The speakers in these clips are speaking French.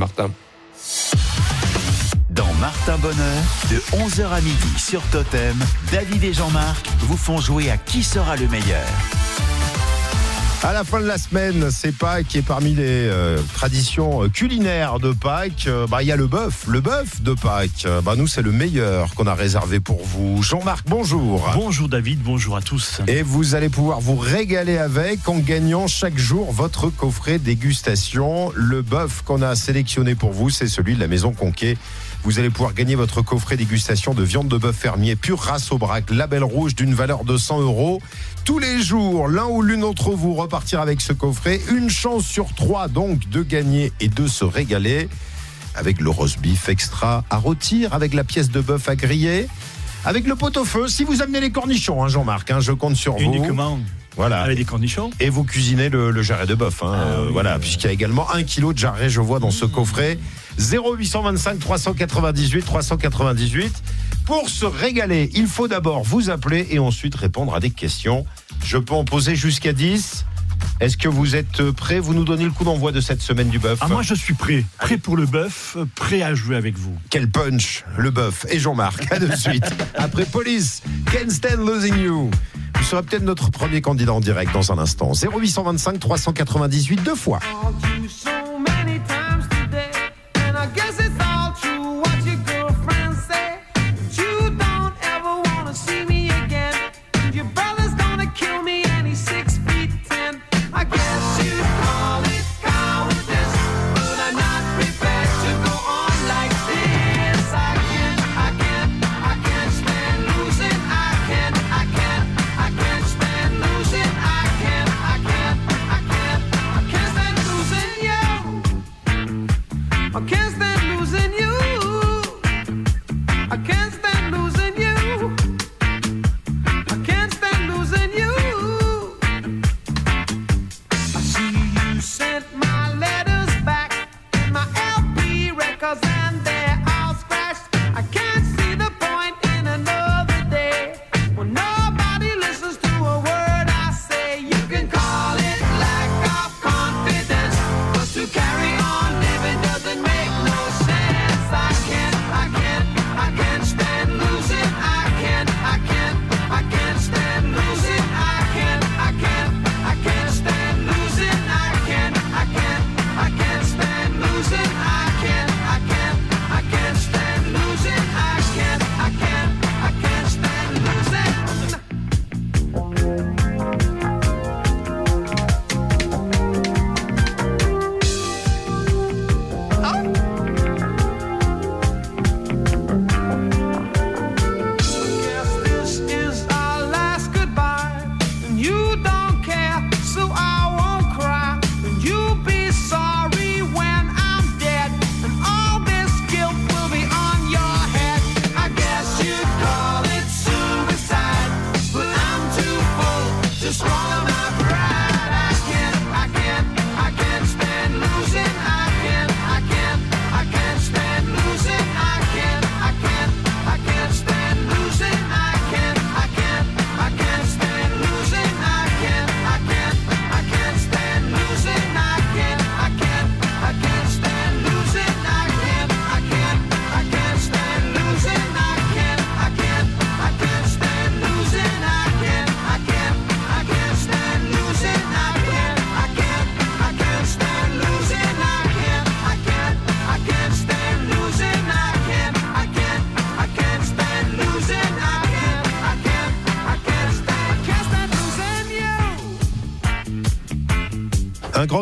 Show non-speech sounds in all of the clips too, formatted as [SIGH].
Martin. Dans Martin Bonheur, de 11h à midi sur Totem, David et Jean-Marc vous font jouer à qui sera le meilleur. À la fin de la semaine, c'est Pâques et parmi les euh, traditions culinaires de Pâques, euh, bah, il y a le bœuf, le bœuf de Pâques. Euh, Bah, nous, c'est le meilleur qu'on a réservé pour vous. Jean-Marc, bonjour. Bonjour David, bonjour à tous. Et vous allez pouvoir vous régaler avec en gagnant chaque jour votre coffret dégustation. Le bœuf qu'on a sélectionné pour vous, c'est celui de la maison Conquet. Vous allez pouvoir gagner votre coffret dégustation de viande de bœuf fermier pure race au braque, label rouge d'une valeur de 100 euros. Tous les jours, l'un ou l'une d'entre vous repartira avec ce coffret. Une chance sur trois donc de gagner et de se régaler avec le roast beef extra à rôtir, avec la pièce de bœuf à griller, avec le pot-au-feu. Si vous amenez les cornichons, hein, Jean-Marc, hein, je compte sur vous. Voilà. avec des cornichons. Et vous cuisinez le, le jarret de bœuf. hein. Ah Euh, oui, voilà, euh. puisqu'il y a également un kilo de jarret, je vois, dans ce coffret. 0825 398 398. Pour se régaler, il faut d'abord vous appeler et ensuite répondre à des questions. Je peux en poser jusqu'à 10. Est-ce que vous êtes prêts Vous nous donnez le coup d'envoi de cette semaine du bœuf. Ah, moi je suis prêt. Prêt pour le bœuf, prêt à jouer avec vous. Quel punch, le bœuf et Jean-Marc. À de [LAUGHS] suite. Après Police, Can't Stand Losing You. Vous serez peut-être notre premier candidat en direct dans un instant. 0825 398 deux fois.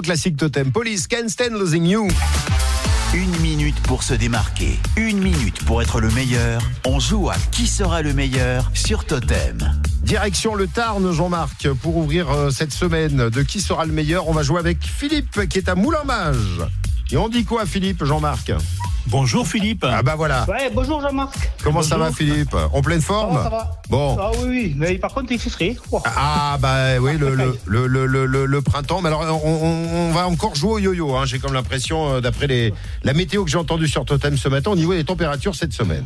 Classique totem. Police, Can't Stand Losing You. Une minute pour se démarquer, une minute pour être le meilleur. On joue à qui sera le meilleur sur Totem. Direction le Tarn, Jean-Marc, pour ouvrir euh, cette semaine de qui sera le meilleur. On va jouer avec Philippe qui est à Moulin-Mage. Et on dit quoi, Philippe, Jean-Marc? Bonjour Philippe. Ah bah voilà. Ouais, bonjour Jean-Marc. Comment ça va. Philippe? En pleine Ça forme va, ça va. Bon. Ah oui, oui, mais par contre, il fait frais. Ah bah oui, le, le, [LAUGHS] le, le, le, le- le printemps. Mais alors, on, on- on va encore jouer au yo-yo. Hein. J'ai comme l'impression, euh, d'après les, la météo que j'ai entendue sur Totem ce matin, au niveau des températures cette semaine.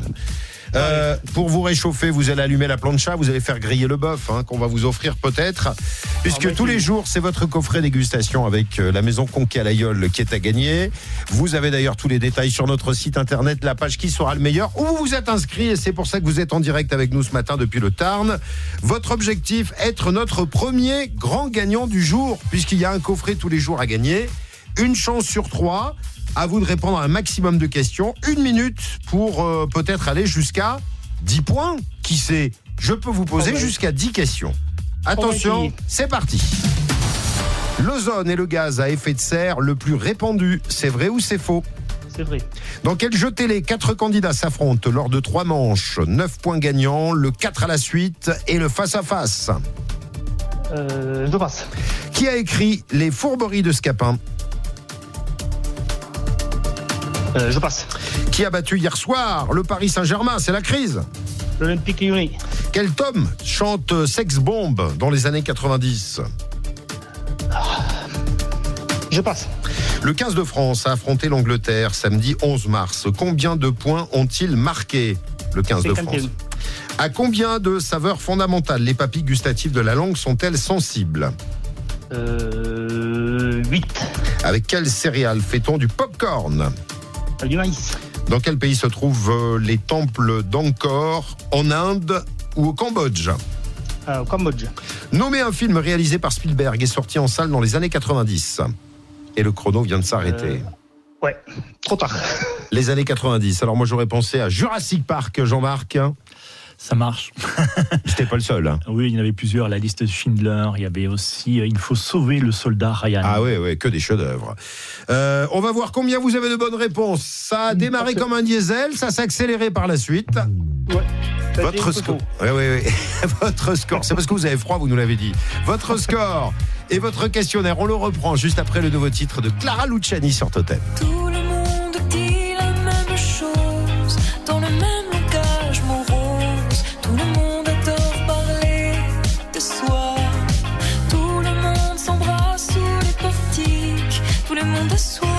Euh, pour vous réchauffer, vous allez allumer la plancha, vous allez faire griller le bœuf, hein, qu'on va vous offrir peut-être. Puisque Ah, bah, tous les jours, c'est votre coffret dégustation avec euh, la maison Conquet à l'Aïeul qui est à gagner. Vous avez d'ailleurs tous les détails sur notre site internet, la page qui sera le meilleur, où vous vous êtes inscrit et c'est pour ça que vous êtes en direct avec nous ce matin depuis le Tarn. Votre objectif, être notre premier grand gagnant du jour, puisqu'il y a un coffret tous les jours à gagner. Une chance sur trois. À vous de répondre à un maximum de questions. Une minute pour euh, peut-être aller jusqu'à 10 points. Qui sait? Je peux vous poser jusqu'à 10 questions. Attention, c'est parti. L'ozone est le gaz à effet de serre le plus répandu. C'est vrai ou c'est faux? C'est vrai. Dans quel jeu télé quatre candidats s'affrontent lors de trois manches? 9 points gagnants, le 4 à la suite et le face-à-face Euh, je passe. Qui a écrit Les fourberies de Scapin? Euh, je passe. Qui a battu hier soir le Paris Saint-Germain? C'est la crise. L'Olympique Lyonnais. Quel tome chante Sex Bomb dans les années 90 Je passe. Le 15 de France a affronté l'Angleterre samedi 11 mars. Combien de points ont-ils marqué le 15 de 51. France À combien de saveurs fondamentales les papilles gustatives de la langue sont-elles sensibles? Euh, 8. Avec quel céréale fait-on du popcorn? Du maïs. Dans quel pays se trouvent euh, les temples d'Angkor En Inde ou au Cambodge? Euh, au Cambodge. Nommez un film réalisé par Spielberg et sorti en salle dans les années 90. Et le chrono vient de s'arrêter. Euh, Ouais. Trop tard. [LAUGHS] Les années 90. Alors moi j'aurais pensé à Jurassic Park, Jean-Marc. Ça marche. [LAUGHS] J'étais pas le seul. hein. Oui, il y en avait plusieurs. La liste de Schindler. Il y avait aussi euh, Il faut sauver le soldat Ryan. Ah ouais, ouais, que des chefs-d'œuvre. Euh, on va voir combien vous avez de bonnes réponses. Ça a démarré Parfait. comme un diesel, ça s'est accéléré par la suite. Ouais. Votre score. Ouais, ouais, ouais. [LAUGHS] votre score. C'est parce que vous avez froid, vous nous l'avez dit. Votre score et votre questionnaire, on le reprend juste après le nouveau titre de Clara Luciani sur Totem. Tout portiques. Tout le monde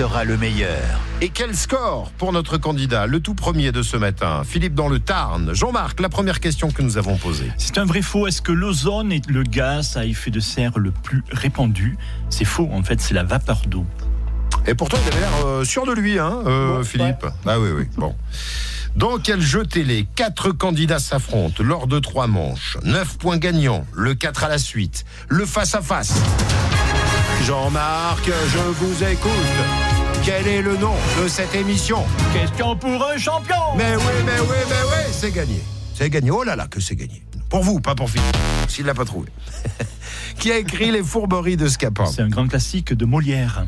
sera le meilleur Et quel score pour notre candidat, le tout premier de ce matin, Philippe dans le Tarn. Jean-Marc, la première question que nous avons posée. C'est un vrai faux. Est-ce que l'ozone est le gaz à effet de serre le plus répandu? C'est faux. En fait, c'est la vapeur d'eau. Et pourtant, il avait l'air euh, sûr de lui, hein, euh, Philippe. Ah oui, oui. Bon. Dans quel jeu télé quatre candidats s'affrontent lors de trois manches? 9 points gagnants, le 4 à la suite, le face-à-face Jean-Marc, je vous écoute. Quel est le nom de cette émission Question pour un champion Mais oui, mais oui, mais oui, c'est gagné. C'est gagné. Oh là là, que c'est gagné. Pour vous, pas pour Philippe, s'il l'a pas trouvé. [LAUGHS] Qui a écrit Les fourberies de Scapin C'est un grand classique de Molière.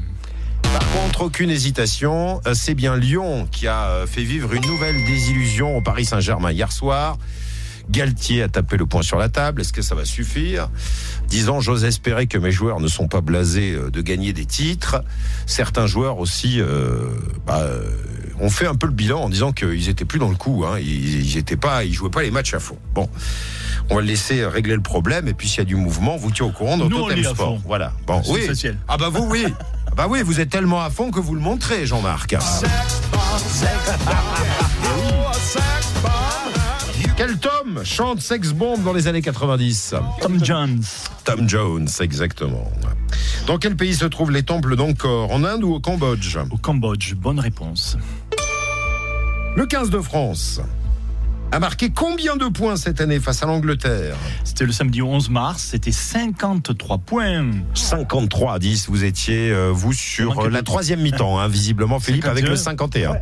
Par contre, aucune hésitation, euh, c'est bien Lyon qui a euh, fait vivre une nouvelle désillusion au Paris Saint-Germain hier soir. Galtier a tapé le poing sur la table. Est-ce que ça va suffire Disant, j'ose espérer que mes joueurs ne sont pas blasés euh, de gagner des titres. Certains joueurs aussi euh, bah, euh, ont fait un peu le bilan en disant qu'ils étaient plus dans le coup. Hein. Ils, ils étaient pas, ils jouaient pas les matchs à fond. Bon, on va le laisser régler le problème. Et puis s'il y a du mouvement, vous tient au courant dans Nous, on Totem à Sport. fond. Voilà. Bon, oui. essentiel. Ah bah vous, oui. Ah Bah oui, vous êtes tellement à fond que vous le montrez, Jean-Marc. Quel Tom chante Sex Bomb dans les années 90 Tom Jones. Tom Jones, exactement. Dans quel pays se trouvent les temples d'Angkor? En Inde ou au Cambodge? Au Cambodge, bonne réponse. Le 15 de France a marqué combien de points cette année face à l'Angleterre C'était le samedi 11 mars, c'était 53 points. 53 à 10, vous étiez, euh, vous, sur euh, la troisième mi-temps, hein, visiblement, Philippe, avec le 51.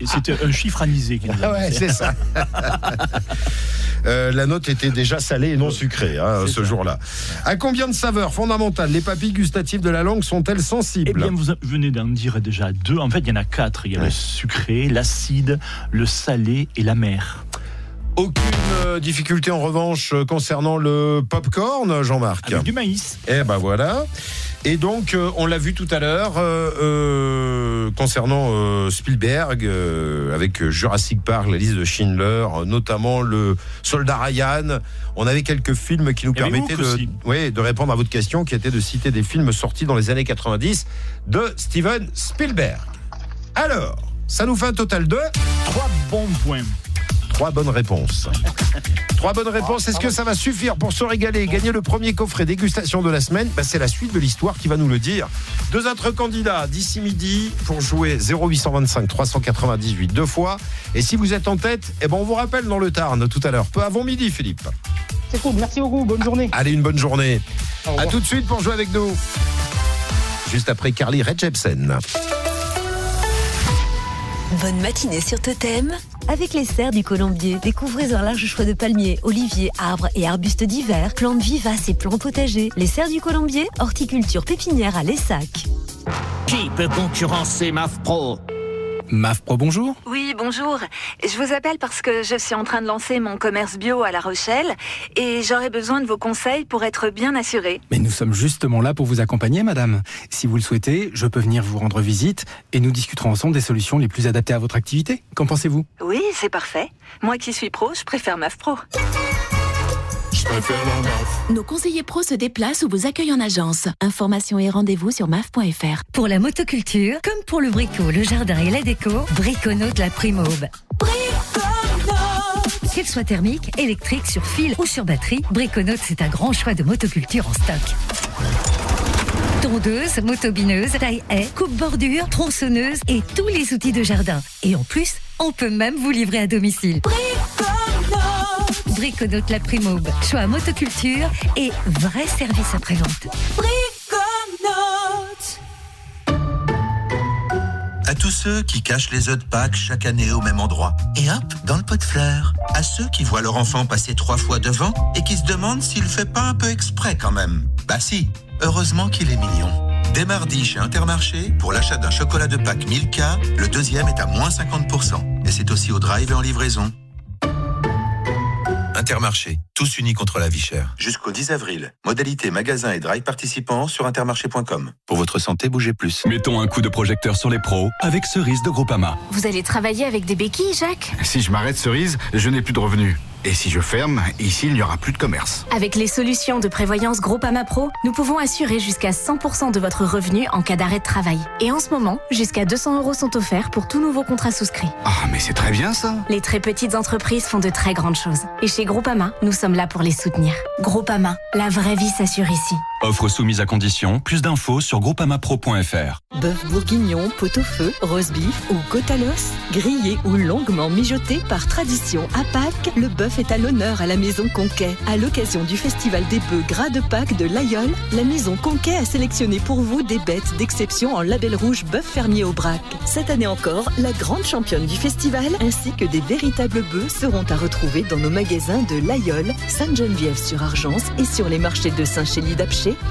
Et C'était un chiffre anisé. Ah ouais, c'est ça. Euh, la note était déjà salée et non sucrée hein, ce jour-là. À combien de saveurs fondamentales les papilles gustatives de la langue sont-elles sensibles Eh bien, vous venez d'en dire déjà deux. En fait, il y en a quatre. Il y a Ouais. le sucré, l'acide, le salé et la mer. Aucune euh, difficulté en revanche euh, concernant le popcorn, Jean-Marc Avec du maïs. Eh ben voilà. Et donc, euh, on l'a vu tout à l'heure, euh, euh, concernant Spielberg, avec Jurassic Park, la liste de Schindler, notamment le Soldat Ryan. On avait quelques films qui nous permettaient de, de répondre à votre question, qui était de citer des films sortis dans les années 90 de Steven Spielberg. Alors, ça nous fait un total de Trois bons points. Trois bonnes réponses. [LAUGHS] Trois bonnes réponses. Est-ce que ça va suffire pour se régaler et gagner le premier coffret dégustation de la semaine? Bah, C'est la suite de l'histoire qui va nous le dire. Deux autres candidats d'ici midi pour jouer 0825 398 deux fois. Et si vous êtes en tête, eh ben on vous rappelle dans le Tarn tout à l'heure, peu avant midi, Philippe. C'est cool, merci beaucoup, bonne journée. Allez, une bonne journée. Revoir. tout de suite pour jouer avec nous. Juste après Carly Redjepsen. Bonne matinée sur Totem avec les serres du Colombier. Découvrez un large choix de palmiers, oliviers, arbres et arbustes divers, plantes vivaces et plantes potagers. Les serres du Colombier, horticulture pépinière à Lessac. Qui peut concurrencer MAF Pro MAF Pro, bonjour. Oui, bonjour. Je vous appelle parce que je suis en train de lancer mon commerce bio à La Rochelle et j'aurais besoin de vos conseils pour être bien assurée. Mais nous sommes justement là pour vous accompagner, madame. Si vous le souhaitez, je peux venir vous rendre visite et nous discuterons ensemble des solutions les plus adaptées à votre activité. Qu'en pensez-vous? Oui, c'est parfait. Moi qui suis pro, je préfère MAF Pro. Nos conseillers pros se déplacent ou vous accueillent en agence. Informations et rendez-vous sur maf.fr. Pour la motoculture, comme pour le bricot, le jardin et la déco, Briconote la Primaube. Qu'elle soit thermique, électrique, sur fil ou sur batterie, Briconote c'est un grand choix de motoculture en stock. Tondeuse, motobineuse, taille haie, coupe-bordure, tronçonneuse et tous les outils de jardin. Et en plus, on peut même vous livrer à domicile. Briconote la Primaube. Choix motoculture et vrai service après-vente. À tous ceux qui cachent les œufs de Pâques chaque année au même endroit. Et hop, dans le pot de fleurs. À ceux qui voient leur enfant passer trois fois devant et qui se demandent s'il fait pas un peu exprès quand même. Bah si, heureusement qu'il est mignon. Dès mardi chez Intermarché, pour l'achat d'un chocolat de Pâques Milka, le deuxième est à moins 50%. Et c'est aussi au drive et en livraison. Intermarché, tous unis contre la vie chère. Jusqu'au 10 avril. Modalité magasin et drive participants sur intermarché.com. Pour votre santé, bougez plus. Mettons un coup de projecteur sur les pros avec Cerise de Groupama. Vous allez travailler avec des béquilles, Jacques? Si je m'arrête cerise, je n'ai plus de revenus. Et si je ferme, ici, il n'y aura plus de commerce. Avec les solutions de prévoyance Groupama Pro, nous pouvons assurer jusqu'à 100% de votre revenu en cas d'arrêt de travail. Et en ce moment, jusqu'à 200 euros sont offerts pour tout nouveau contrat souscrit. Ah, mais c'est très bien ça. Les très petites entreprises font de très grandes choses. Et chez Groupama, nous sommes là pour les soutenir. Groupama, la vraie vie s'assure ici. Offre soumise à condition. Plus d'infos sur groupamapro.fr. Bœuf bourguignon, pot-au-feu, roast beef ou côte à l'os, grillé ou longuement mijoté par tradition à Pâques, le bœuf est à l'honneur à la Maison Conquet. À l'occasion du festival des bœufs gras de Pâques de l'Aïol, la Maison Conquet a sélectionné pour vous des bêtes d'exception en label rouge bœuf fermier au brac. Cette année encore, la grande championne du festival ainsi que des véritables bœufs seront à retrouver dans nos magasins de l'Aïol, Sainte-Geneviève-sur-Argence et sur les marchés de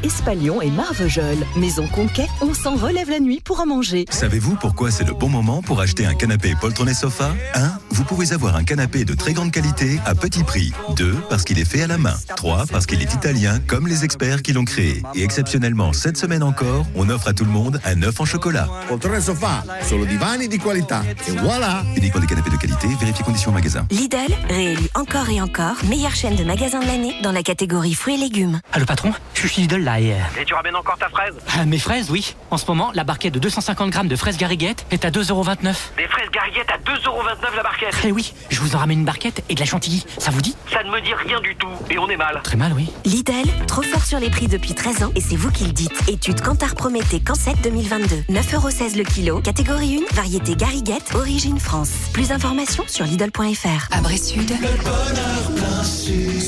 Espalion et Marvejols. Maison Conquet, on s'en relève la nuit pour en manger. Savez-vous pourquoi c'est le bon moment pour acheter un canapé poltron et sofa? 1. Vous pouvez avoir un canapé de très grande qualité à petit prix. 2. Parce qu'il est fait à la main. 3. Parce qu'il est italien comme les experts qui l'ont créé. Et exceptionnellement, cette semaine encore, on offre à tout le monde un œuf en chocolat. Poltrone sofa, solo divani di qualità. Et voilà Uniquement des canapés de qualité, vérifiez conditions au magasin. Lidl, réélu encore et encore, meilleure chaîne de magasins de l'année dans la catégorie fruits et légumes. Ah, le patron, je suis là et... Et tu ramènes encore ta fraise Ah, mes fraises, oui. En ce moment, la barquette de 250 grammes de fraises gariguettes est à 2,29€. Des fraises gariguettes à 2,29€ la barquette Eh oui, je vous en ramène une barquette et de la chantilly. Ça vous dit Ça ne me dit rien du tout, et on est mal. Très mal, oui. Lidl, trop fort sur les prix depuis 13 ans et c'est vous qui le dites. Étude Kantar Prométhée Cancet 2022. 9,16€ le kilo, catégorie 1, variété gariguette, origine France. Plus d'informations sur Lidl.fr. Abré Sud.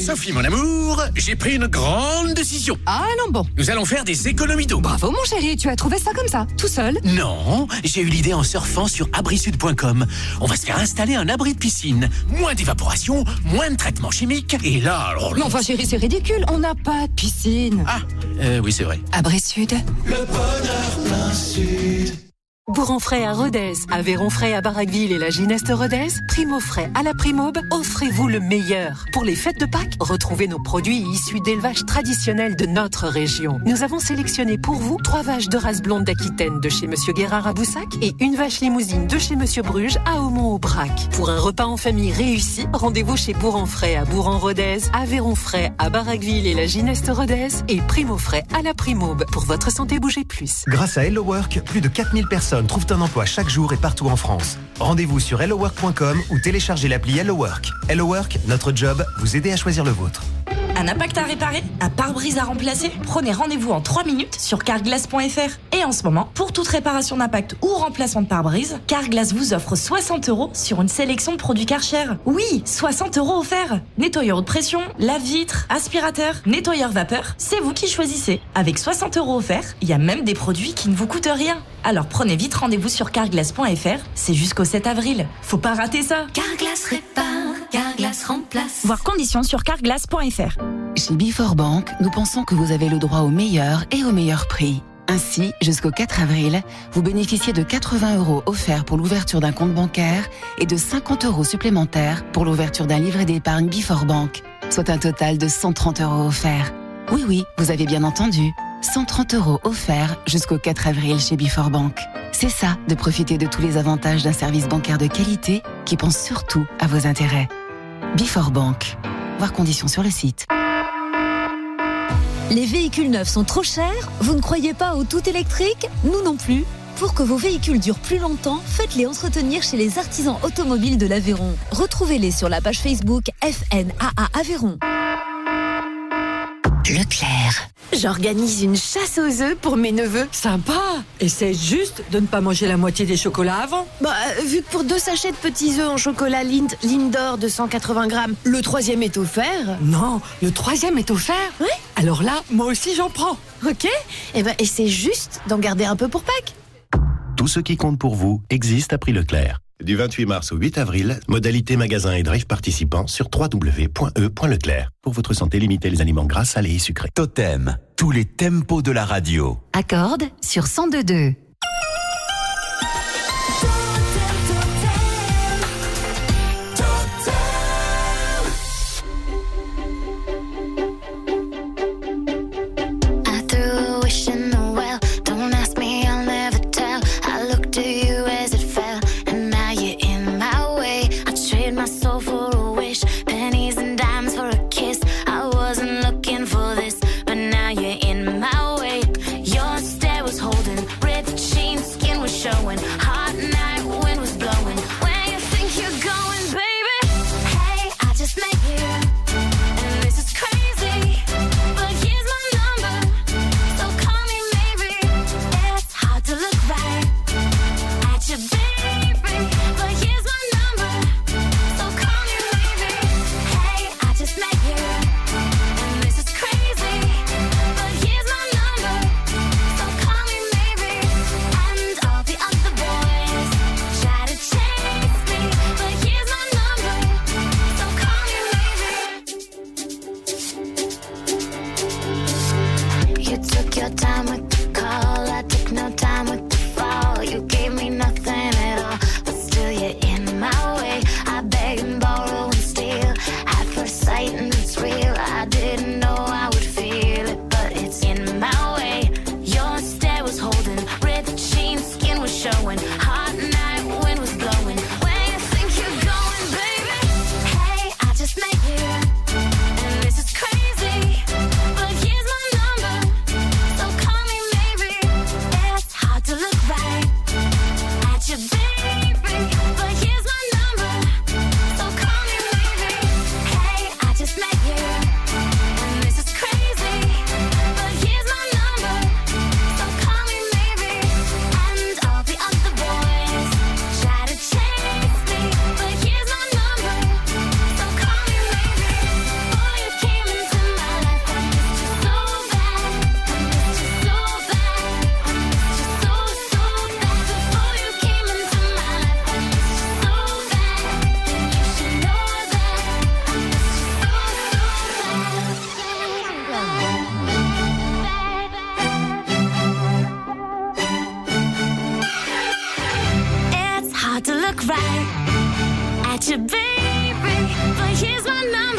Sophie, mon amour, j'ai pris une grande décision. Ah non, bon. Nous allons faire des économies d'eau. Bravo mon chéri, tu as trouvé ça comme ça, tout seul Non, j'ai eu l'idée en surfant sur abrisud.com. On va se faire installer un abri de piscine. Moins d'évaporation, moins de traitement chimique. Et là, alors... Mais enfin chéri, c'est ridicule, on n'a pas de piscine. Ah, euh, oui, c'est vrai. Abré Sud. Le bonheur plein sud. Bourron-Frais à Rodez, Aveyron-Frais à Barraqueville et la Gineste Rodez, Primo-Frais à la Primaube, offrez-vous le meilleur. Pour les fêtes de Pâques, retrouvez nos produits issus d'élevage traditionnel de notre région. Nous avons sélectionné pour vous trois vaches de race blonde d'Aquitaine de chez Monsieur Guérard à Boussac et une vache limousine de chez Monsieur Bruges à Aumont-au-Brac. Pour un repas en famille réussi, rendez-vous chez Bourron-Frais à Bourron-Rodez, Aveyron-Frais à Barraqueville et la Gineste Rodez et Primo-Frais à la Primaube. Pour votre santé, bougez plus. Grâce à Hello Work, plus de 4000 personnes trouvent un emploi chaque jour et partout en France. Rendez-vous sur hellowork.com ou téléchargez l'appli Hello Work. Hello Work, notre job, vous aider à choisir le vôtre. Un impact à réparer Un pare-brise à remplacer? Prenez rendez-vous en 3 minutes sur carglass.fr. Et en ce moment, pour toute réparation d'impact ou remplacement de pare-brise, Carglass vous offre 60 euros sur une sélection de produits Karcher. Oui, 60 euros offerts Nettoyeur haute pression, lave-vitre, aspirateur, nettoyeur vapeur, c'est vous qui choisissez. Avec 60 euros offerts, il y a même des produits qui ne vous coûtent rien. Alors prenez vite rendez-vous sur carglass.fr, c'est jusqu'au 7 avril. Faut pas rater ça Carglass répare, Carglass remplace. Voir conditions sur carglass.fr. Chez Before Bank, nous pensons que vous avez le droit au meilleur et au meilleur prix. Ainsi, jusqu'au 4 avril, vous bénéficiez de 80 euros offerts pour l'ouverture d'un compte bancaire et de 50 euros supplémentaires pour l'ouverture d'un livret d'épargne Before Bank, soit un total de 130 euros offerts. Oui, oui, vous avez bien entendu. 130 euros offerts jusqu'au 4 avril chez Before Bank. C'est ça, de profiter de tous les avantages d'un service bancaire de qualité qui pense surtout à vos intérêts. Before Bank. Voir conditions sur le site. Les véhicules neufs sont trop chers Vous ne croyez pas au tout électrique? Nous non plus. Pour que vos véhicules durent plus longtemps, faites-les entretenir chez les artisans automobiles de l'Aveyron. Retrouvez-les sur la page Facebook FNAA Aveyron. Leclerc. J'organise une chasse aux œufs pour mes neveux. Sympa Essaye juste de ne pas manger la moitié des chocolats avant. Bah, vu que pour deux sachets de petits œufs en chocolat Lind, Lindor de 180 grammes, le troisième est offert. Non, le troisième est offert Oui. Alors là, moi aussi j'en prends. Ok Et ben, essaie juste d'en garder un peu pour Pâques. Tout ce qui compte pour vous existe à prix Leclerc. Du 28 mars au 8 avril, modalité magasin et drive participants sur www.e.leclerc. Pour votre santé, limitez les aliments gras, salés et sucrés. Totem, tous les tempos de la radio. Accorde sur 102.2. look right at your baby, but here's my number.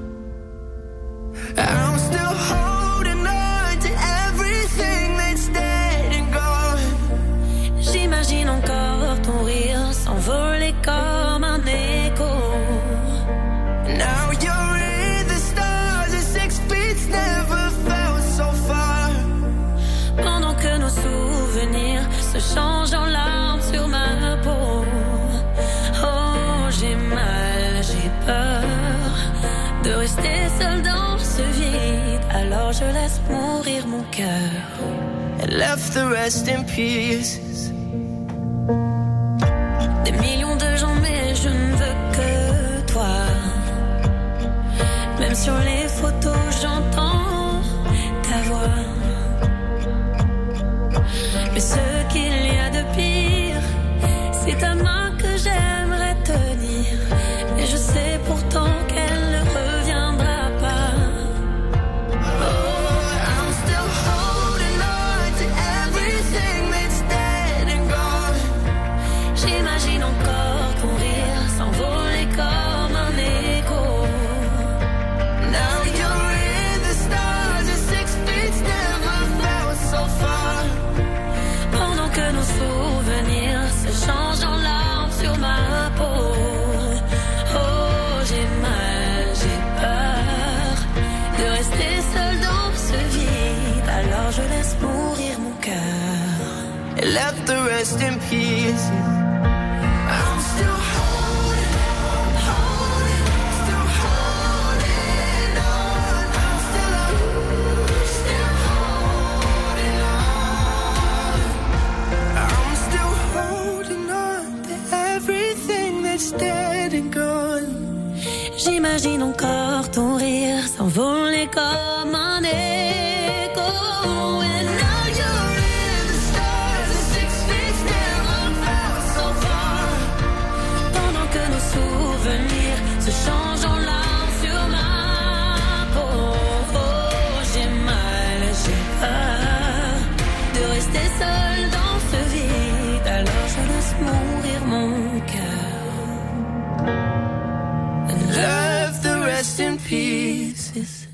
alors je laisse mourir mon cœur. And left the rest in pieces.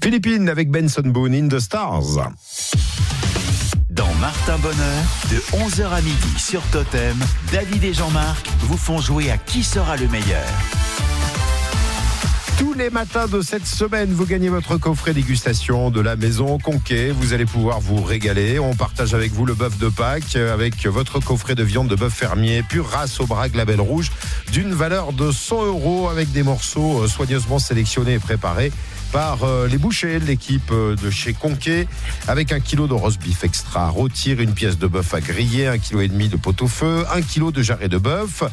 Philippines avec Benson Boone in the Stars. Dans Martin Bonheur, de 11h à midi sur Totem, David et Jean-Marc vous font jouer à qui sera le meilleur. Tous les matins de cette semaine, vous gagnez votre coffret dégustation de la maison Conquet. Vous allez pouvoir vous régaler. On partage avec vous le bœuf de Pâques avec votre coffret de viande de bœuf fermier pure race au Brague Label Rouge d'une valeur de 100 euros avec des morceaux euh, soigneusement sélectionnés et préparés par euh, les bouchers, l'équipe euh, de chez Conquet, avec un kilo de roast beef extra rôtir, une pièce de bœuf à griller, un kilo et demi de pot-au-feu, un kilo de jarret de bœuf,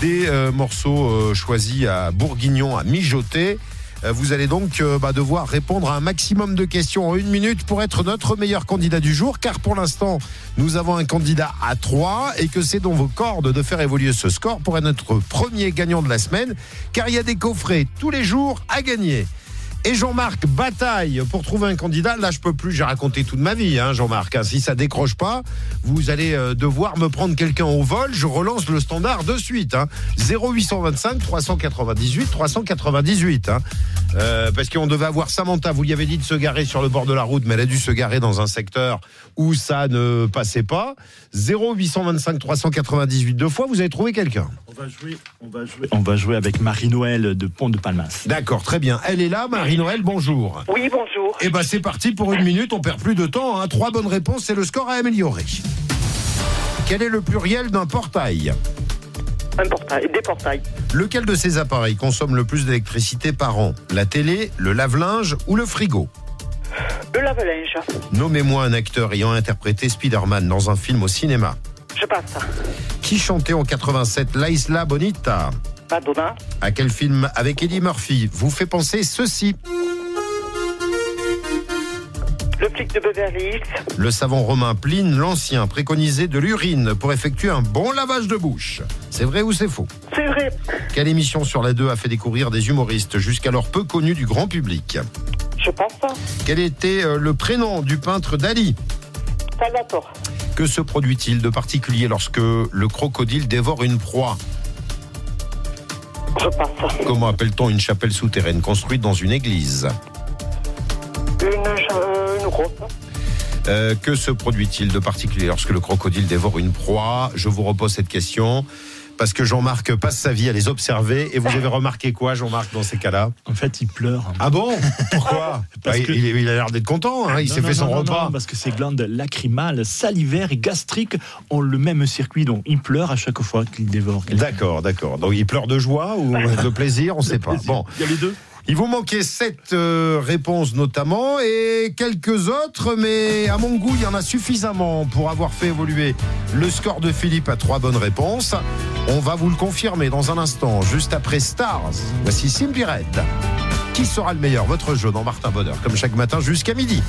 des euh, morceaux choisis à bourguignon à mijoter. Vous allez donc bah, devoir répondre à un maximum de questions en une minute pour être notre meilleur candidat du jour, car pour l'instant, nous avons un candidat à 3 et que c'est dans vos cordes de faire évoluer ce score pour être notre premier gagnant de la semaine, car il y a des coffrets tous les jours à gagner. Et Jean-Marc bataille pour trouver un candidat. Là, je peux plus. J'ai raconté toute ma vie, hein, Jean-Marc. hein. Si ça décroche pas, vous allez euh, devoir me prendre quelqu'un au vol. Je relance le standard de suite. Hein. 0825 398 398. Hein. Euh, parce qu'on devait avoir Samantha. Vous lui avez dit de se garer sur le bord de la route, mais elle a dû se garer dans un secteur où ça ne passait pas. 0825 398 deux fois. Vous avez trouvé quelqu'un. On va jouer, on va jouer, on va jouer avec Marie-Noël de Pont de Palmas. D'accord, très bien. Elle est là, Marie-Noël, bonjour. Oui, bonjour. Eh ben c'est parti pour une minute, on perd plus de temps. hein. Trois bonnes réponses, c'est le score à améliorer. Quel est le pluriel d'un portail? Un portail, des portails. Lequel de ces appareils consomme le plus d'électricité par an? La télé, le lave-linge ou le frigo? Le lave-linge. Nommez-moi un acteur ayant interprété Spider-Man dans un film au cinéma. Je passe. Qui chantait en 87 La Isla Bonita Madonna. À quel film avec Eddie Murphy vous fait penser ceci Le flic de Beverly Hills. Le savant romain Pline l'Ancien préconisait de l'urine pour effectuer un bon lavage de bouche. C'est vrai ou c'est faux C'est vrai. Quelle émission sur la 2 a fait découvrir des humoristes jusqu'alors peu connus du grand public Je passe. Quel était euh, le prénom du peintre Dali Salvatore. Que se produit-il de particulier lorsque le crocodile dévore une proie Je passe. Comment appelle-t-on une chapelle souterraine construite dans une église Une, euh. Euh, que se produit-il de particulier lorsque le crocodile dévore une proie? Je vous repose cette question parce que Jean-Marc passe sa vie à les observer. Et vous avez remarqué quoi, Jean-Marc, dans ces cas-là? En fait, il pleure. Ah bon? Pourquoi? [LAUGHS] Parce Bah, que- il, il a l'air d'être content. hein, il s'est non, fait son non, repas. non, parce que ses glandes lacrymales, salivaires et gastriques ont le même circuit, donc il pleure à chaque fois qu'il dévore. D'accord, d'accord. Donc il pleure de joie ou de plaisir, on ne sait pas. [LAUGHS] Bon. Il y a les deux. Il vous manquait sept euh, réponses notamment et quelques autres, mais à mon goût, il y en a suffisamment pour avoir fait évoluer le score de Philippe à trois bonnes réponses. On va vous le confirmer dans un instant, juste après Stars. Voici Simply Red. Qui sera le meilleur? Votre jeu dans Martin Bonheur, comme chaque matin jusqu'à midi.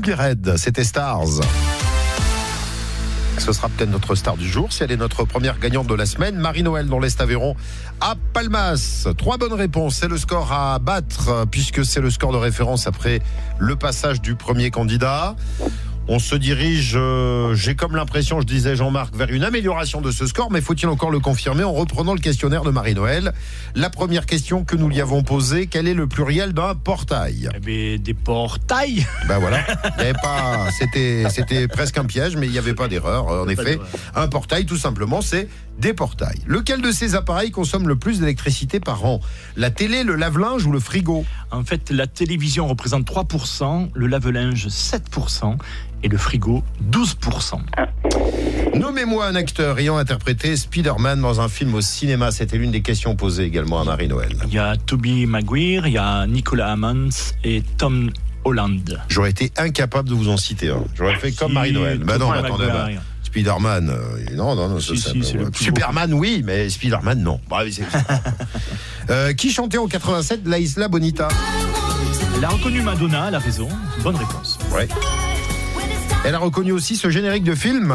Red, c'était Stars. Ce sera peut-être notre star du jour si elle est notre première gagnante de la semaine. Marie-Noël dans l'Est Aveyron à Palmas. Trois bonnes réponses. C'est le score à battre puisque c'est le score de référence après le passage du premier candidat. On se dirige, euh, j'ai comme l'impression, je disais Jean-Marc, vers une amélioration de ce score, mais faut-il encore le confirmer en reprenant le questionnaire de Marie-Noël? La première question que nous lui avons posée, quel est le pluriel d'un portail? Eh bien, des portails. [LAUGHS] Ben voilà, c'était, c'était presque un piège, mais il n'y avait pas d'erreur. En effet, un portail, tout simplement, c'est des portails. Lequel de ces appareils consomme le plus d'électricité par an? La télé, le lave-linge ou le frigo? En fait, la télévision représente 3%, le lave-linge 7% et le frigo 12%. Nommez-moi un acteur ayant interprété Spider-Man dans un film au cinéma. C'était l'une des questions posées également à Marie-Noël. Il y a Toby Maguire, il y a Nicolas Hammond et Tom Holland. J'aurais été incapable de vous en citer un. J'aurais fait comme Marie-Noël. Bah non, Toby attendez. bah. Spider-Man, euh, non, non, non. Si, ça- si, Superman, oui, mais Spider-Man, non. Bah, oui, c'est- [LAUGHS] Euh, qui chantait en 87 La Isla Bonita Elle a reconnu Madonna, elle a raison. Bonne réponse. Ouais. Elle a reconnu aussi ce générique de film.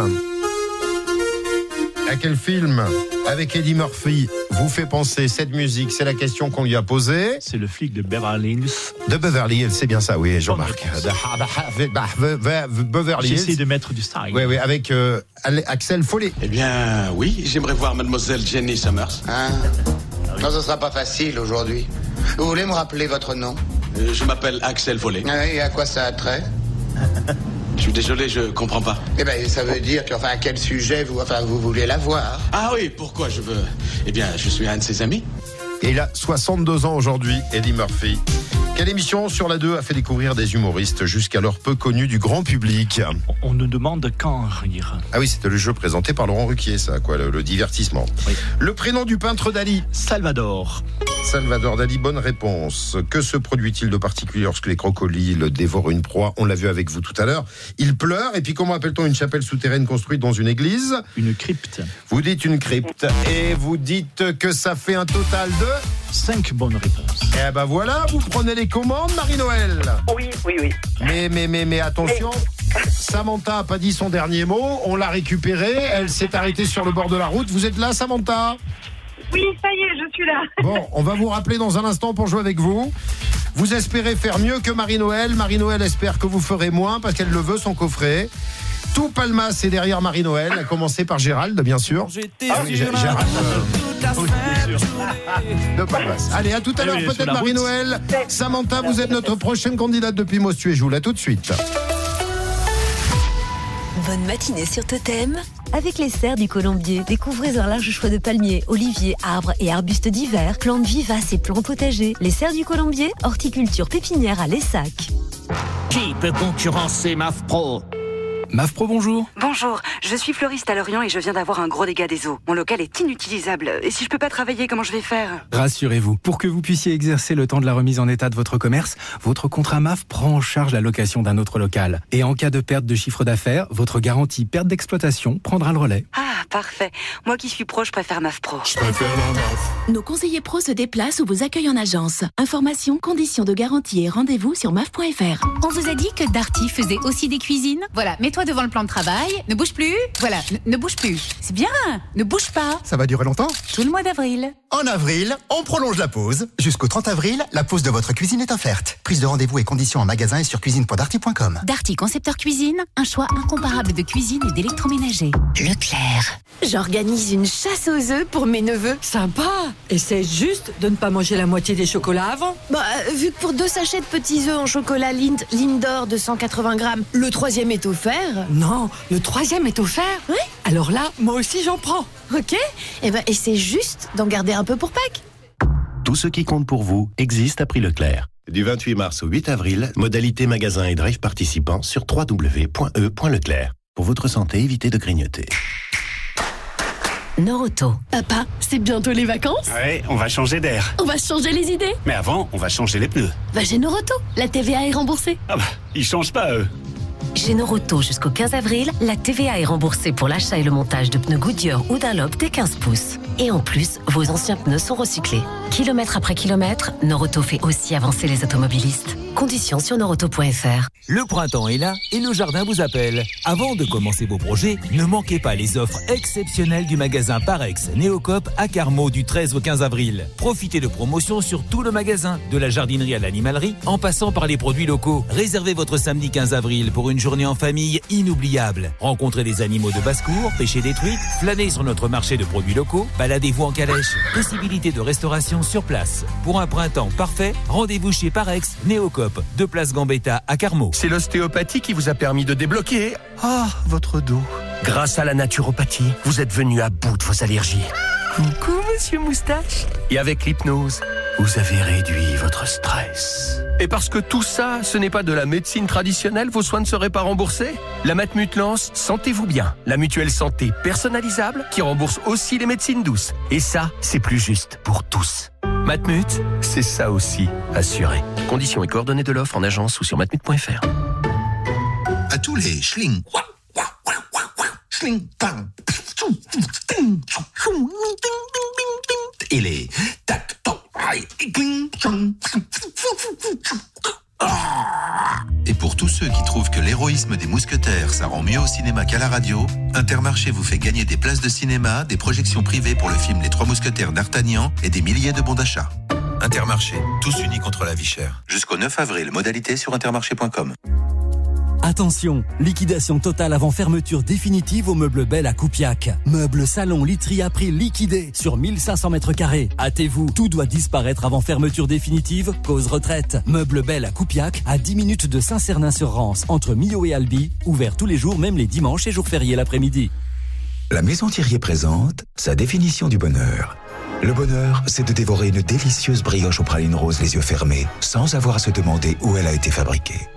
À quel film avec Eddie Murphy vous fait penser cette musique? C'est la question qu'on lui a posée. C'est le flic de Beverly Hills. De Beverly Hills, c'est bien ça, oui, Jean-Marc. De Beverly J'essaie Hills. de mettre du style. Oui, oui, avec euh, Axel Follet. Eh bien, oui, j'aimerais voir mademoiselle Jenny Summers. Hein Non, ce sera pas facile aujourd'hui. Vous voulez me rappeler votre nom? Euh, je m'appelle Axel Follet. Ah Et à quoi ça a trait? [LAUGHS] Je suis désolé, je comprends pas. Eh ben, ça veut dire que, enfin, à quel sujet vous, enfin, vous voulez la voir? Ah oui, pourquoi je veux? Eh bien, je suis un de ses amis. Et il a 62 ans aujourd'hui, Eddie Murphy. Quelle émission sur la 2 a fait découvrir des humoristes jusqu'alors peu connus du grand public? On nous demande quand rire. Ah oui, c'était le jeu présenté par Laurent Ruquier, ça, quoi, le, le divertissement. Le prénom du peintre Dali? Salvador. Salvador Dali, bonne réponse. Que se produit-il de particulier lorsque les crocodiles dévorent une proie? On l'a vu avec vous tout à l'heure. Il pleure, et puis comment appelle-t-on une chapelle souterraine construite dans une église? Une crypte. Vous dites une crypte, et vous dites que ça fait un total de 5 bonnes réponses. Eh ben voilà, vous prenez les commandes, Marie-Noël. Oui, oui, oui. Mais, mais, mais, mais attention, Samantha a pas dit son dernier mot. On l'a récupérée. Elle s'est arrêtée sur le bord de la route. Vous êtes là, Samantha? Oui, ça y est, je suis là. Bon, on va vous rappeler dans un instant pour jouer avec vous. Vous espérez faire mieux que Marie-Noël. Marie-Noël espère que vous ferez moins parce qu'elle le veut, son coffret. Tout Palmas est derrière Marie-Noël, à commencer par Gérald, bien sûr. Ah oui, Gé- Gérald. euh, de Palmas. Allez, à tout à l'heure, peut-être la. Marie-Noël. Samantha, vous êtes notre prochaine candidate depuis Mostu et Joule. À tout de suite. Bonne matinée sur Totem avec les serres du Colombier. Découvrez un large choix de palmiers, oliviers, arbres et arbustes divers, plantes vivaces et plants potagers. Les serres du Colombier, horticulture pépinière à Lessac. Qui peut concurrencer MAF Pro? MAF Pro, bonjour. Bonjour, je suis fleuriste à Lorient et je viens d'avoir un gros dégât des eaux. Mon local est inutilisable. Et si je peux pas travailler, comment je vais faire? Rassurez-vous, pour que vous puissiez exercer le temps de la remise en état de votre commerce, votre contrat MAF prend en charge la location d'un autre local. Et en cas de perte de chiffre d'affaires, votre garantie perte d'exploitation prendra le relais. Ah, parfait. Moi qui suis pro, je préfère MAF Pro. Nos conseillers pros se déplacent ou vous accueillent en agence. Informations, conditions de garantie et rendez-vous sur maf.fr. On vous a dit que Darty faisait aussi des cuisines? Voilà, mets-toi devant le plan de travail, ne bouge plus, voilà, ne, ne bouge plus. C'est bien, ne bouge pas. Ça va durer longtemps? Tout le mois d'avril. En avril, on prolonge la pause. Jusqu'au 30 avril, la pause de votre cuisine est offerte. Prise de rendez-vous et conditions en magasin et sur cuisine.darty.com. Darty Concepteur Cuisine, un choix incomparable de cuisine et d'électroménager. Leclerc. J'organise une chasse aux œufs pour mes neveux. Sympa Essaie juste de ne pas manger la moitié des chocolats avant. Bah, euh, vu que pour deux sachets de petits œufs en chocolat Lind, Lindor de 180 grammes, le troisième est offert. Non, le troisième est offert. Oui. Alors là, moi aussi j'en prends. Ok Et ben, essaie juste d'en garder un peu pour Pâques. Tout ce qui compte pour vous existe à prix Leclerc. Du 28 mars au 8 avril, modalité magasin et drive participants sur www.e.leclerc. Pour votre santé, évitez de grignoter. Noroto. Papa, c'est bientôt les vacances Ouais, on va changer d'air. On va changer les idées Mais avant, on va changer les pneus. Va chez Noroto, la TVA est remboursée. Ah bah, ils changent pas, eux. Chez Noroto jusqu'au 15 avril, la TVA est remboursée pour l'achat et le montage de pneus Goodyear ou Dunlop des 15 pouces. Et en plus, vos anciens pneus sont recyclés. Kilomètre après kilomètre, Noroto fait aussi avancer les automobilistes. Conditions sur noroto.fr. Le printemps est là et le jardin vous appelle. Avant de commencer vos projets, ne manquez pas les offres exceptionnelles du magasin Parex Néocop à Carmaux du 13 au 15 avril. Profitez de promotions sur tout le magasin, de la jardinerie à l'animalerie, en passant par les produits locaux. Réservez votre samedi 15 avril pour une journée en famille inoubliable. Rencontrez des animaux de basse-cour, pêchez des truites, flânez sur notre marché de produits locaux, baladez-vous en calèche. Possibilité de restauration sur place. Pour un printemps parfait, rendez-vous chez Parex Néocop, de place Gambetta à Carmaux. C'est l'ostéopathie qui vous a permis de débloquer ah votre dos. Grâce à la naturopathie, vous êtes venu à bout de vos allergies. Coucou, monsieur Moustache. Et avec l'hypnose, vous avez réduit votre stress. Et parce que tout ça, ce n'est pas de la médecine traditionnelle, vos soins ne seraient pas remboursés? La Matmut lance Sentez-vous bien, la mutuelle santé personnalisable qui rembourse aussi les médecines douces. Et ça, c'est plus juste pour tous. Matmut, c'est ça aussi, assuré. Conditions et coordonnées de l'offre en agence ou sur matmut.fr. À tous les schling. Schling. Et les tac, toc. Et pour tous ceux qui trouvent que l'héroïsme des mousquetaires, ça rend mieux au cinéma qu'à la radio, Intermarché vous fait gagner des places de cinéma, des projections privées pour le film Les Trois Mousquetaires d'Artagnan et des milliers de bons d'achat. Intermarché, tous unis contre la vie chère. Jusqu'au 9 avril, modalité sur intermarché.com. Attention, liquidation totale avant fermeture définitive au meuble Belle à Coupiac. Meuble salon literie à prix liquidé sur 1500 mètres carrés. Hâtez-vous, tout doit disparaître avant fermeture définitive, cause retraite. Meuble Belle à Coupiac, à 10 minutes de Saint-Cernin-sur-Rance, entre Millau et Albi, ouvert tous les jours, même les dimanches et jours fériés l'après-midi. La Maison Thierry présente sa définition du bonheur. Le bonheur, c'est de dévorer une délicieuse brioche aux pralines roses les yeux fermés, sans avoir à se demander où elle a été fabriquée.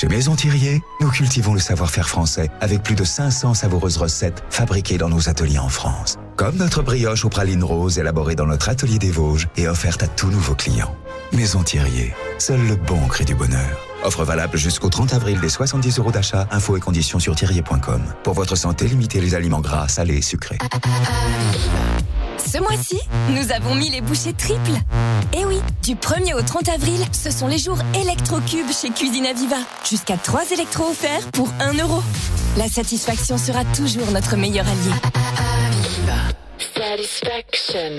Chez Maison Thirier, nous cultivons le savoir-faire français avec plus de 500 savoureuses recettes fabriquées dans nos ateliers en France. Comme notre brioche aux pralines roses élaborée dans notre atelier des Vosges et offerte à tous nouveaux clients. Maison Thirier, seul le bon crée du bonheur. Offre valable jusqu'au 30 avril des 70 euros d'achat. Infos et conditions sur thirier.com. Pour votre santé, limitez les aliments gras, salés et sucrés. Ce mois-ci, nous avons mis les bouchées triples. Et oui, du 1er au 30 avril, ce sont les jours Electrocube chez Cuisine Aviva. Jusqu'à 3 électros offerts pour 1 euro. La satisfaction sera toujours notre meilleur allié.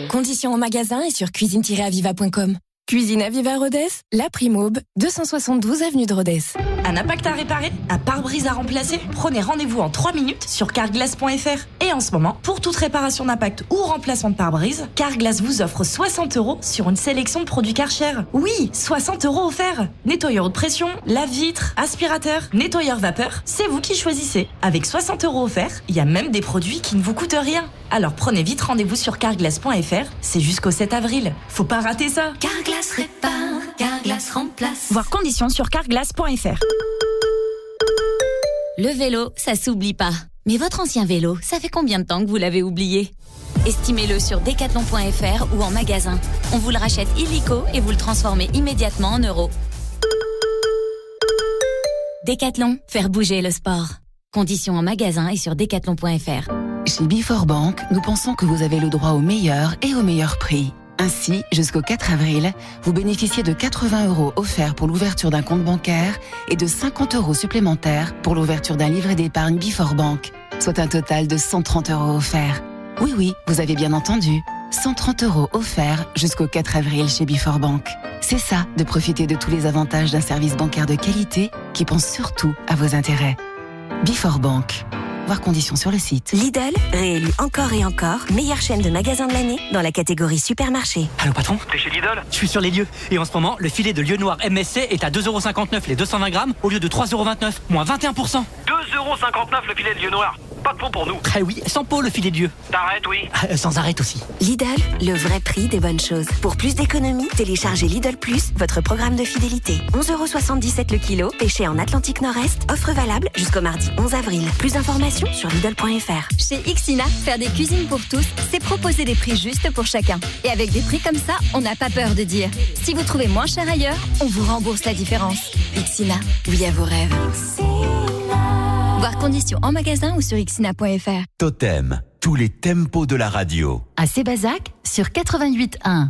Conditions au magasin et sur cuisine-aviva.com. Cuisine Aviva Rodez, La Primaube, 272 avenue de Rodez. Un impact à réparer Un pare-brise à remplacer? Prenez rendez-vous en 3 minutes sur carglass.fr. Et en ce moment, pour toute réparation d'impact ou remplacement de pare-brise, Carglass vous offre 60 euros sur une sélection de produits Karcher. Oui, 60 euros offerts Nettoyeur de pression, lave-vitre, aspirateur, nettoyeur vapeur, c'est vous qui choisissez. Avec 60 euros offerts, il y a même des produits qui ne vous coûtent rien. Alors prenez vite rendez-vous sur carglass.fr, c'est jusqu'au 7 avril. Faut pas rater ça Carglass répare, Carglass remplace. Voir conditions sur carglass.fr. Le vélo, ça s'oublie pas. Mais votre ancien vélo, ça fait combien de temps que vous l'avez oublié? Estimez-le sur decathlon.fr ou en magasin. On vous le rachète illico et vous le transformez immédiatement en euros. Decathlon, faire bouger le sport. Conditions en magasin et sur decathlon.fr. Chez Before Bank, nous pensons que vous avez le droit au meilleur et au meilleur prix. Ainsi, jusqu'au 4 avril, vous bénéficiez de 80 euros offerts pour l'ouverture d'un compte bancaire et de 50 euros supplémentaires pour l'ouverture d'un livret d'épargne Before Bank, soit un total de 130 euros offerts. Oui, oui, vous avez bien entendu. 130 euros offerts jusqu'au 4 avril chez Before Bank. C'est ça, de profiter de tous les avantages d'un service bancaire de qualité qui pense surtout à vos intérêts. Before Bank. Voir conditions sur le site. Lidl, réélu encore et encore, meilleure chaîne de magasins de l'année dans la catégorie supermarché. Allô patron T'es chez Lidl Je suis sur les lieux. Et en ce moment, le filet de lieu noir MSC est à 2,59€ les 220 grammes au lieu de 3,29€, moins 21%. 2,59€ le filet de lieu noir pas de fond pour nous. Ah oui, sans pot le filet de Dieu. T'arrêtes, oui. Ah, sans arrêt aussi. Lidl, le vrai prix des bonnes choses. Pour plus d'économies, téléchargez Lidl Plus, votre programme de fidélité. 11,77€ le kilo, pêché en Atlantique Nord-Est, offre valable jusqu'au mardi 11 avril. Plus d'informations sur Lidl.fr. Chez Ixina, faire des cuisines pour tous, c'est proposer des prix justes pour chacun. Et avec des prix comme ça, on n'a pas peur de dire. Si vous trouvez moins cher ailleurs, on vous rembourse la différence. Ixina, oui à vos rêves. Voir conditions en magasin ou sur ixina.fr. Totem, tous les tempos de la radio. À Sébazac sur 88.1.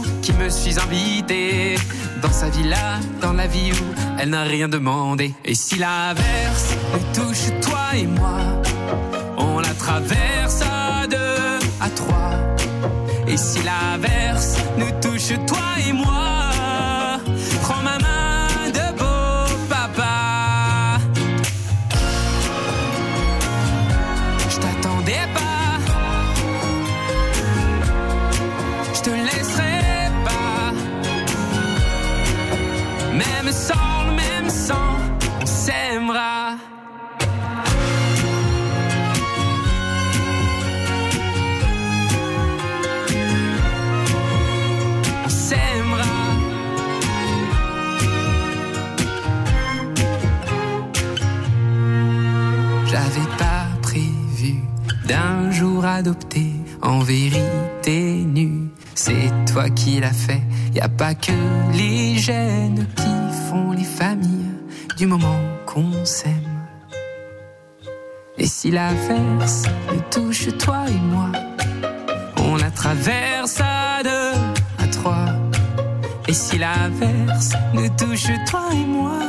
qui me suis invité dans sa villa, dans la vie où elle n'a rien demandé. Et si l'inverse nous touche toi et moi, on la traverse à deux, à trois. Et si l'inverse nous touche toi et moi, prends ma main adopter en vérité nu. C'est toi qui l'as fait. Y a pas que les gènes qui font les familles du moment qu'on s'aime. Et si l'inverse nous touche toi et moi, on la traverse à deux, à trois. Et si l'inverse nous touche toi et moi,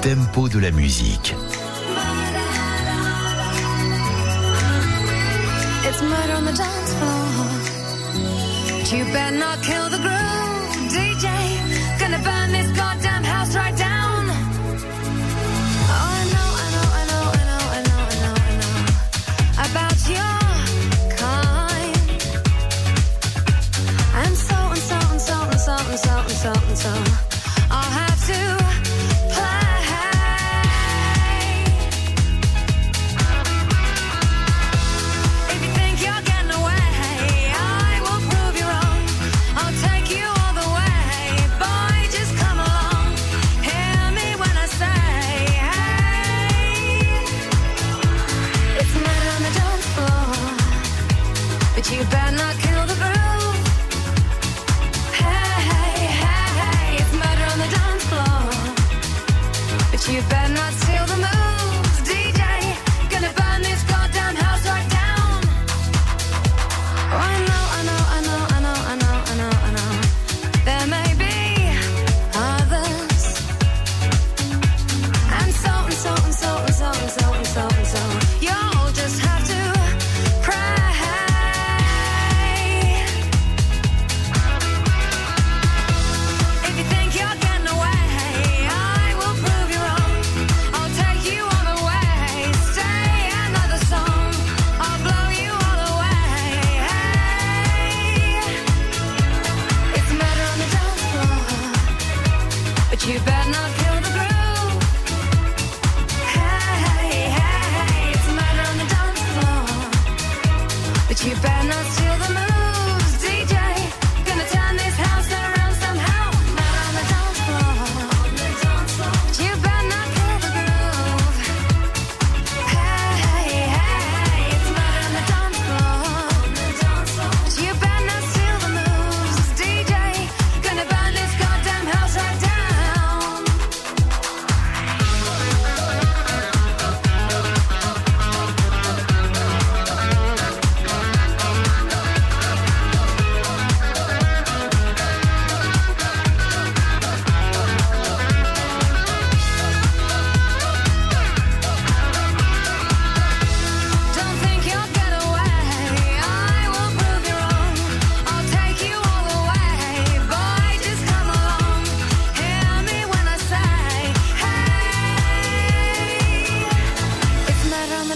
tempos de la musique. It's murder on the dance floor. You better not kill the groove, not too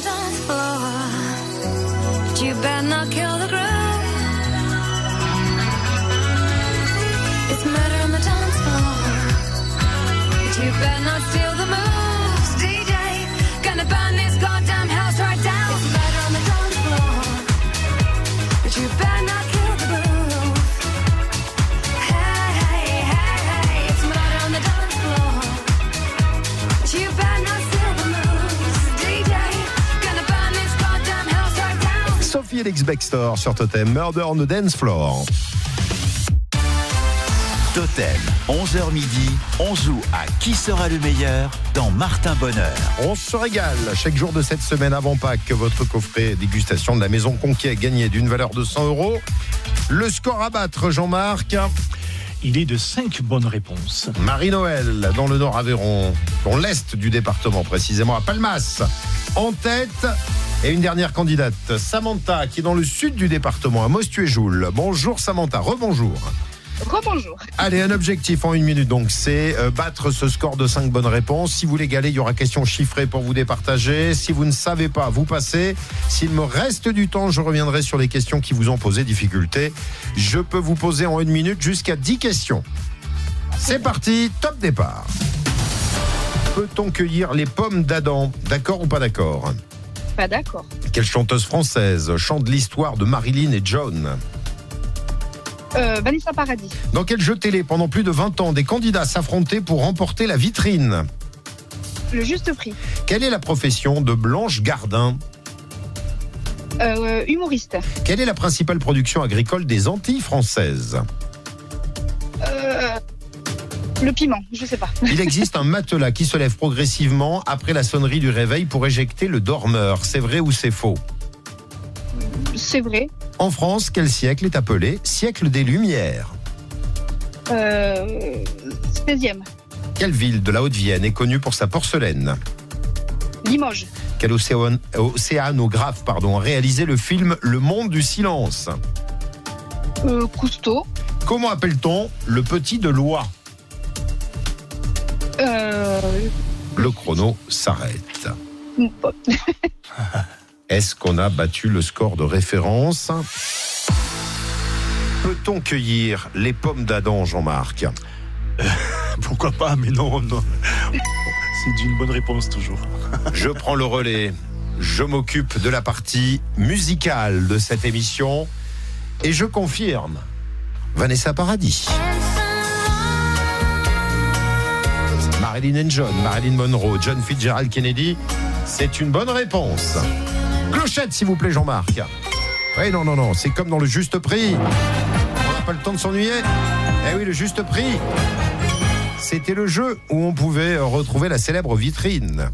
dance floor. But you better not kill the groove. It's murder on the dance floor. But you better not steal. Alex Baxter sur Totem, Murder on the Dance Floor. Totem, 11h midi, on joue à qui sera le meilleur dans Martin Bonheur. On se régale chaque jour de cette semaine avant Pâques. Votre coffret dégustation de la maison Conquet gagné d'une valeur de 100 euros. Le score à battre, Jean-Marc Il est de 5 bonnes réponses. Marie-Noël, dans le Nord Aveyron, dans l'Est du département, précisément à Palmas, en tête. Et une dernière candidate, Samantha, qui est dans le sud du département, à Mostuéjoul. Bonjour Samantha, rebonjour. Rebonjour. Allez, un objectif en une minute, donc c'est euh, battre ce score de 5 bonnes réponses. Si vous l'égalez, il y aura question chiffrée pour vous départager. Si vous ne savez pas, vous passez. S'il me reste du temps, je reviendrai sur les questions qui vous ont posé difficulté. Je peux vous poser en une minute jusqu'à 10 questions. C'est parti, top départ. Peut-on cueillir les pommes d'Adam? D'accord ou pas d'accord? Pas d'accord. Quelle chanteuse française chante l'histoire de Marilyn et John Euh, Vanessa Paradis. Dans quel jeu télé, pendant plus de 20 ans, des candidats s'affrontaient pour remporter la vitrine Le juste prix. Quelle est la profession de Blanche Gardin Euh, humoriste. Quelle est la principale production agricole des Antilles françaises le piment, je sais pas. Il existe un matelas qui se lève progressivement après la sonnerie du réveil pour éjecter le dormeur. C'est vrai ou c'est faux? C'est vrai. En France, quel siècle est appelé siècle des Lumières? Euh, 16e. Quelle ville de la Haute-Vienne est connue pour sa porcelaine? Limoges. Quel océan- océanographe pardon, a réalisé le film Le Monde du Silence? Euh, Cousteau. Comment appelle-t-on le petit de loi? Euh, Le chrono s'arrête. [LAUGHS] Est-ce qu'on a battu le score de référence? Peut-on cueillir les pommes d'Adam, Jean-Marc? Pourquoi pas, mais non, non. C'est une bonne réponse toujours. [LAUGHS] Je prends le relais. Je m'occupe de la partie musicale de cette émission. Et je confirme. Vanessa Paradis. Marilyn and John, Marilyn Monroe, John Fitzgerald Kennedy. C'est une bonne réponse. Clochette, s'il vous plaît, Jean-Marc. Oui, non, non, non. C'est comme dans le juste prix. On n'a pas le temps de s'ennuyer. Eh oui, le juste prix. C'était le jeu où on pouvait euh, retrouver la célèbre vitrine.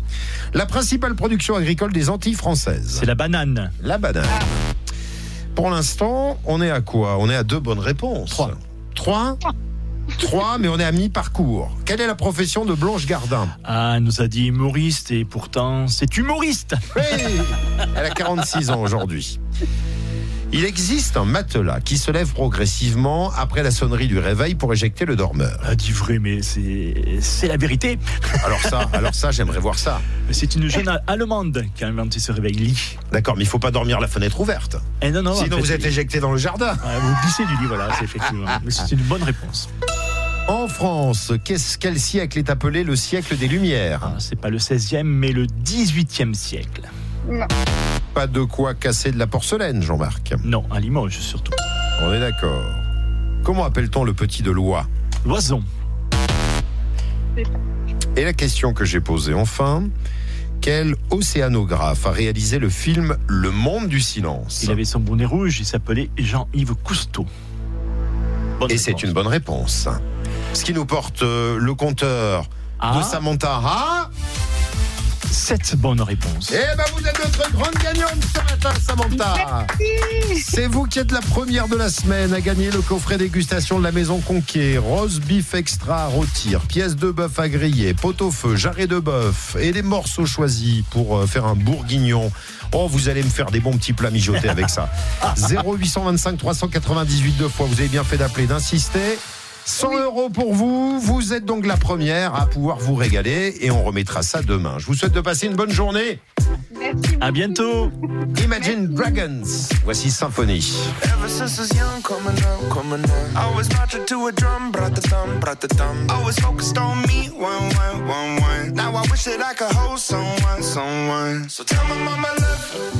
La principale production agricole des Antilles françaises. C'est la banane. La banane. Pour l'instant, on est à quoi? On est à deux bonnes réponses. Trois. Trois? Trois, mais on est à mi-parcours. Quelle est la profession de Blanche Gardin Ah, elle nous a dit humoriste et pourtant c'est humoriste. Oui Elle a 46 ans aujourd'hui. Il existe un matelas qui se lève progressivement après la sonnerie du réveil pour éjecter le dormeur. Ah, dis vrai, mais c'est la vérité. Alors ça, alors ça, j'aimerais voir ça. C'est une jeune allemande qui a inventé ce réveil-lit. D'accord, mais il faut pas dormir la fenêtre ouverte. Eh non, non, Sinon, en fait, vous êtes éjecté dans le jardin. Ah, vous glissez du lit, voilà, c'est effectivement. Mais c'est une bonne réponse. En France, qu'est-ce- quel siècle est appelé le siècle des Lumières? C'est pas le 16e, mais le 18e siècle. Non. Pas de quoi casser de la porcelaine, Jean-Marc. Non, à Limoges surtout. On est d'accord. Comment appelle-t-on le petit de loi? L'oison. Et la question que j'ai posée enfin, quel océanographe a réalisé le film Le Monde du Silence? Il avait son bonnet rouge, il s'appelait Jean-Yves Cousteau. Bonne Et c'est une bonne réponse. Ce qui nous porte euh, le compteur de Ah. Samantha à... Sept bonnes réponses. Eh ben vous êtes notre grande gagnante ce matin, Samantha. C'est vous qui êtes la première de la semaine à gagner le coffret dégustation de la maison Conquier. Rose beef extra à rôtir, pièces de bœuf à griller, pot-au-feu, jarret de bœuf et des morceaux choisis pour euh, faire un bourguignon. Oh, vous allez me faire des bons petits plats mijotés avec ça. [LAUGHS] 0825 398 deux fois. Vous avez bien fait d'appeler, d'insister. 100 euros pour vous. Vous êtes donc la première à pouvoir vous régaler et on remettra ça demain. Je vous souhaite de passer une bonne journée. Merci. À bientôt. Imagine Dragons. Voici Symphonie. Ever since I was young, coming up, coming up. I was marching to a drum, brought the thumb, brought the thumb. Always focused on me, one, one, one, one. Now I wish that I could hold someone, someone. So tell my mama love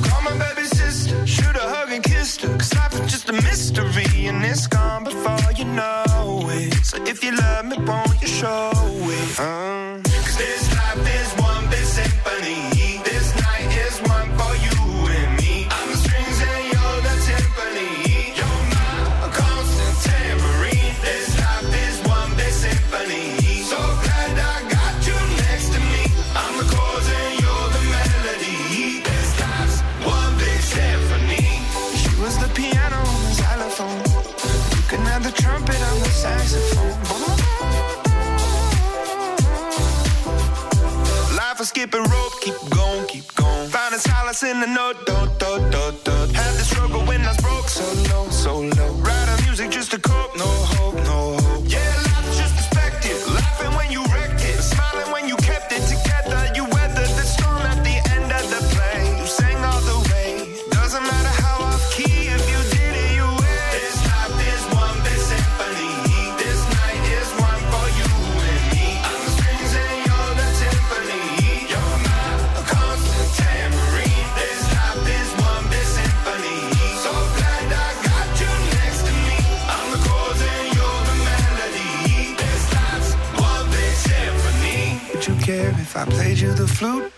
call my baby sister, shoot a hug and kiss her. Cause life is just a mystery and it's gone before you know it. So if you love me, won't you show in the note,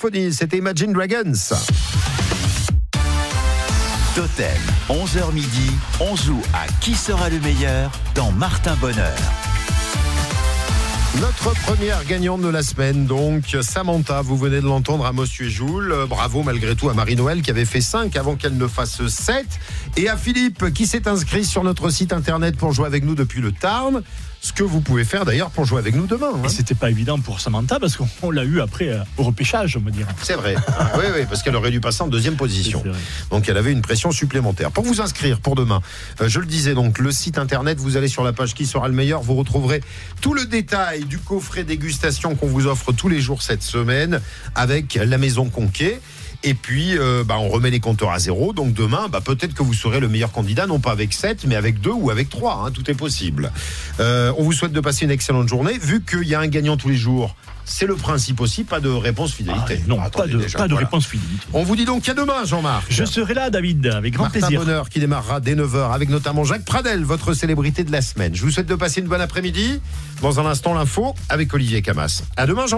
Symphonie, c'était Imagine Dragons. Totem, 11h midi, on joue à Qui sera le meilleur dans Martin Bonheur. Notre première gagnante de la semaine, donc Samantha, vous venez de l'entendre à Monsieur Joule. Euh, Bravo malgré tout à Marie-Noël qui avait fait 5 avant qu'elle ne fasse 7. Et à Philippe qui s'est inscrit sur notre site internet pour jouer avec nous depuis le Tarn. Ce que vous pouvez faire d'ailleurs pour jouer avec nous demain. hein. Et c'était pas évident pour Samantha parce qu'on l'a eu après euh, au repêchage, on va dire. C'est vrai. [LAUGHS] oui, oui, parce qu'elle aurait dû passer en deuxième position. Donc elle avait une pression supplémentaire. Pour vous inscrire pour demain, euh, je le disais donc, le site internet, vous allez sur la page qui sera le meilleur, vous retrouverez tout le détail du coffret dégustation qu'on vous offre tous les jours cette semaine avec la maison Conquet. Et puis, euh, bah, on remet les compteurs à zéro. Donc demain, bah, peut-être que vous serez le meilleur candidat, non pas avec 7, mais avec 2 ou avec 3. hein, tout est possible. Euh, on vous souhaite de passer une excellente journée. Vu qu'il y a un gagnant tous les jours, c'est le principe aussi, pas de réponse fidélité. non, Attendez pas de, déjà, pas de voilà. réponse fidélité. On vous dit donc qu'à demain, Jean-Marc. Je serai là, David, avec grand Martin plaisir. Bonheur qui démarrera dès 9h avec notamment Jacques Pradel, votre célébrité de la semaine. Je vous souhaite de passer une bonne après-midi. Dans un instant, l'info avec Olivier Camas. À demain, Jean